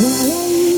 Não